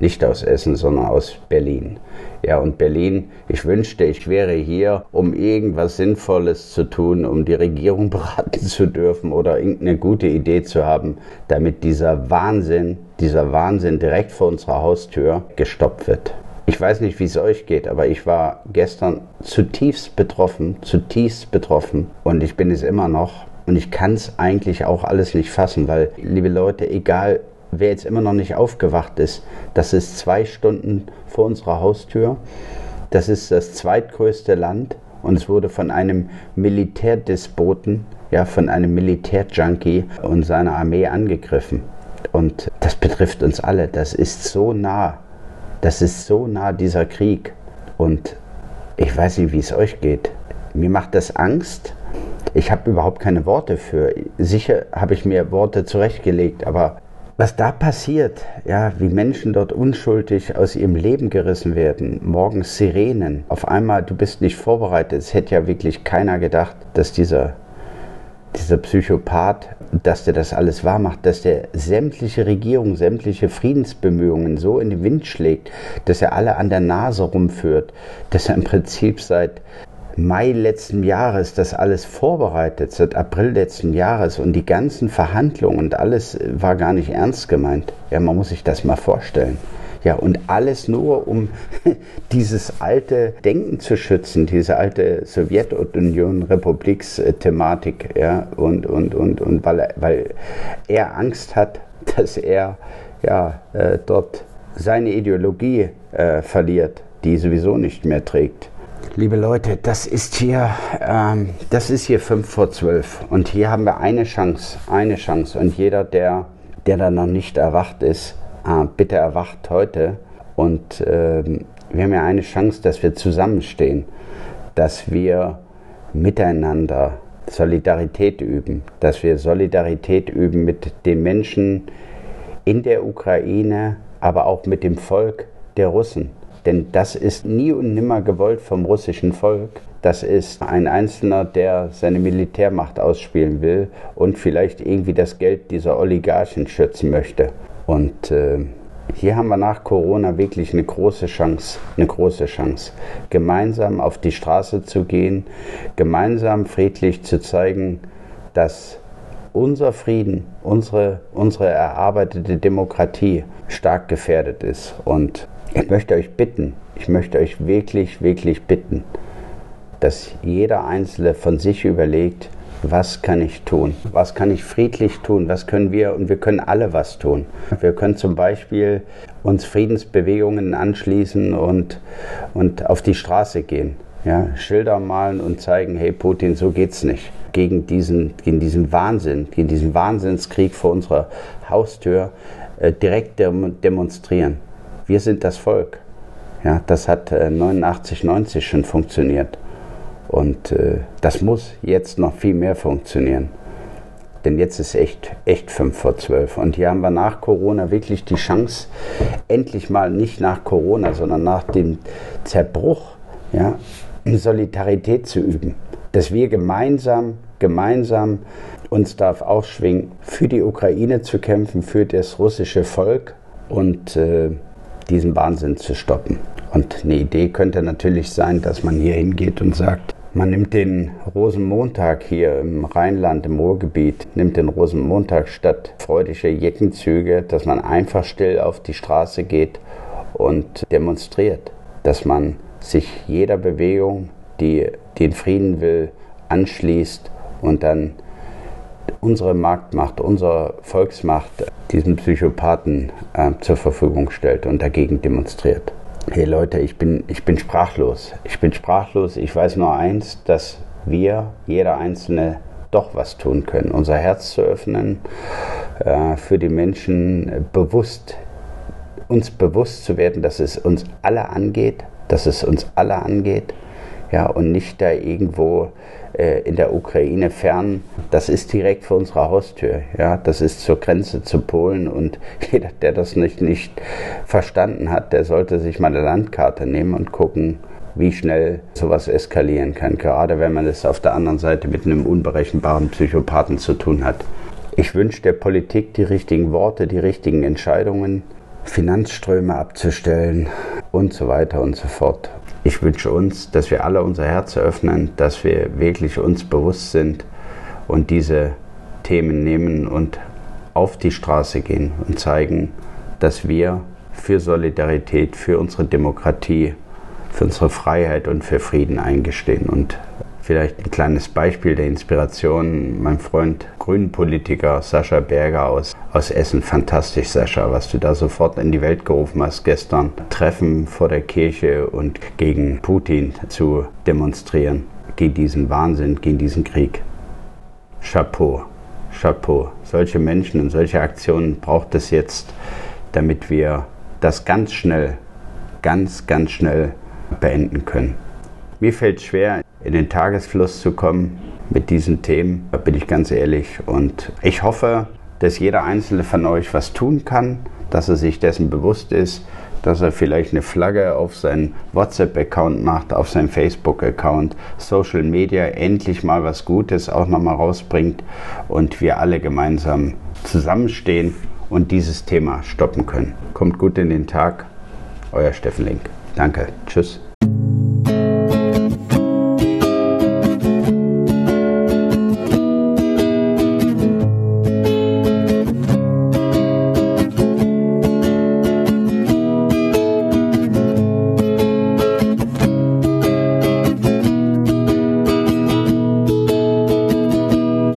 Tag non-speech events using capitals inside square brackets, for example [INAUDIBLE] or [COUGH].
nicht aus Essen, sondern aus Berlin. Ja, und Berlin, ich wünschte, ich wäre hier, um irgendwas Sinnvolles zu tun, um die Regierung [LAUGHS] beraten zu dürfen oder irgendeine gute Idee zu haben, damit dieser Wahnsinn, dieser Wahnsinn direkt vor unserer Haustür gestoppt wird. Ich weiß nicht, wie es euch geht, aber ich war gestern zutiefst betroffen, zutiefst betroffen und ich bin es immer noch. Und ich kann es eigentlich auch alles nicht fassen, weil, liebe Leute, egal wer jetzt immer noch nicht aufgewacht ist, das ist zwei Stunden vor unserer Haustür. Das ist das zweitgrößte Land und es wurde von einem Militärdespoten, ja, von einem Militärjunkie und seiner Armee angegriffen. Und das betrifft uns alle. Das ist so nah. Das ist so nah dieser Krieg. Und ich weiß nicht, wie es euch geht. Mir macht das Angst. Ich habe überhaupt keine Worte für. Sicher habe ich mir Worte zurechtgelegt, aber was da passiert, ja, wie Menschen dort unschuldig aus ihrem Leben gerissen werden, morgens Sirenen, auf einmal, du bist nicht vorbereitet. Es hätte ja wirklich keiner gedacht, dass dieser, dieser Psychopath, dass der das alles wahr macht, dass der sämtliche Regierungen, sämtliche Friedensbemühungen so in den Wind schlägt, dass er alle an der Nase rumführt, dass er im Prinzip seit Mai letzten Jahres das alles vorbereitet, seit April letzten Jahres und die ganzen Verhandlungen und alles war gar nicht ernst gemeint. Ja, man muss sich das mal vorstellen. Ja, und alles nur, um [LAUGHS] dieses alte Denken zu schützen, diese alte Sowjetunion-Republiks-Thematik, ja, und, und, und, und weil, weil er Angst hat, [LAUGHS] dass er ja, äh, dort seine Ideologie äh, verliert, die sowieso nicht mehr trägt. Liebe Leute, das ist hier, ähm, das ist hier 5 vor 12 und hier haben wir eine Chance, eine Chance. Und jeder, der, der da noch nicht erwacht ist, äh, bitte erwacht heute. Und äh, wir haben ja eine Chance, dass wir zusammenstehen, dass wir miteinander Solidarität üben, dass wir Solidarität üben mit den Menschen in der Ukraine, aber auch mit dem Volk der Russen denn das ist nie und nimmer gewollt vom russischen Volk. Das ist ein Einzelner, der seine Militärmacht ausspielen will und vielleicht irgendwie das Geld dieser Oligarchen schützen möchte. Und äh, hier haben wir nach Corona wirklich eine große Chance, eine große Chance, gemeinsam auf die Straße zu gehen, gemeinsam friedlich zu zeigen, dass unser Frieden, unsere, unsere erarbeitete Demokratie stark gefährdet ist. Und ich möchte euch bitten, ich möchte euch wirklich, wirklich bitten, dass jeder Einzelne von sich überlegt, was kann ich tun? Was kann ich friedlich tun? Was können wir? Und wir können alle was tun. Wir können zum Beispiel uns Friedensbewegungen anschließen und, und auf die Straße gehen. Ja, Schilder malen und zeigen, hey Putin, so geht's nicht. Gegen diesen, gegen diesen Wahnsinn, gegen diesen Wahnsinnskrieg vor unserer Haustür äh, direkt demonstrieren wir sind das Volk. Ja, das hat äh, 89, 90 schon funktioniert. Und äh, das muss jetzt noch viel mehr funktionieren. Denn jetzt ist echt, echt 5 vor 12. Und hier haben wir nach Corona wirklich die Chance, endlich mal nicht nach Corona, sondern nach dem Zerbruch, ja, Solidarität zu üben. Dass wir gemeinsam, gemeinsam uns darf aufschwingen, für die Ukraine zu kämpfen, für das russische Volk und äh, diesen Wahnsinn zu stoppen. Und eine Idee könnte natürlich sein, dass man hier hingeht und sagt, man nimmt den Rosenmontag hier im Rheinland, im Ruhrgebiet, nimmt den Rosenmontag statt freudiger Jeckenzüge, dass man einfach still auf die Straße geht und demonstriert, dass man sich jeder Bewegung, die den Frieden will, anschließt und dann unsere Marktmacht, unsere Volksmacht diesen Psychopathen äh, zur Verfügung stellt und dagegen demonstriert. Hey Leute, ich bin, ich bin sprachlos. Ich bin sprachlos. Ich weiß nur eins, dass wir, jeder Einzelne, doch was tun können. Unser Herz zu öffnen, äh, für die Menschen bewusst uns bewusst zu werden, dass es uns alle angeht, dass es uns alle angeht, ja, und nicht da irgendwo äh, in der Ukraine fern. Das ist direkt vor unserer Haustür, ja, das ist zur Grenze zu Polen und [LAUGHS] jeder, der das nicht, nicht verstanden hat, der sollte sich mal eine Landkarte nehmen und gucken, wie schnell sowas eskalieren kann, gerade wenn man es auf der anderen Seite mit einem unberechenbaren Psychopathen zu tun hat. Ich wünsche der Politik die richtigen Worte, die richtigen Entscheidungen, Finanzströme abzustellen und so weiter und so fort. Ich wünsche uns, dass wir alle unser Herz öffnen, dass wir wirklich uns bewusst sind und diese Themen nehmen und auf die Straße gehen und zeigen, dass wir für Solidarität, für unsere Demokratie, für unsere Freiheit und für Frieden eingestehen. Und vielleicht ein kleines Beispiel der Inspiration. Mein Freund, Grünen-Politiker Sascha Berger aus, aus Essen. Fantastisch, Sascha, was du da sofort in die Welt gerufen hast gestern. Treffen vor der Kirche und gegen Putin zu demonstrieren. Gegen diesen Wahnsinn, gegen diesen Krieg. Chapeau, Chapeau. Solche Menschen und solche Aktionen braucht es jetzt, damit wir das ganz schnell, ganz, ganz schnell beenden können. Mir fällt schwer, in den Tagesfluss zu kommen mit diesen Themen, da bin ich ganz ehrlich. Und ich hoffe, dass jeder Einzelne von euch was tun kann, dass er sich dessen bewusst ist, dass er vielleicht eine Flagge auf seinen WhatsApp-Account macht, auf seinen Facebook-Account, Social Media endlich mal was Gutes auch nochmal rausbringt und wir alle gemeinsam zusammenstehen und dieses Thema stoppen können. Kommt gut in den Tag, euer Steffen Link. Danke, tschüss.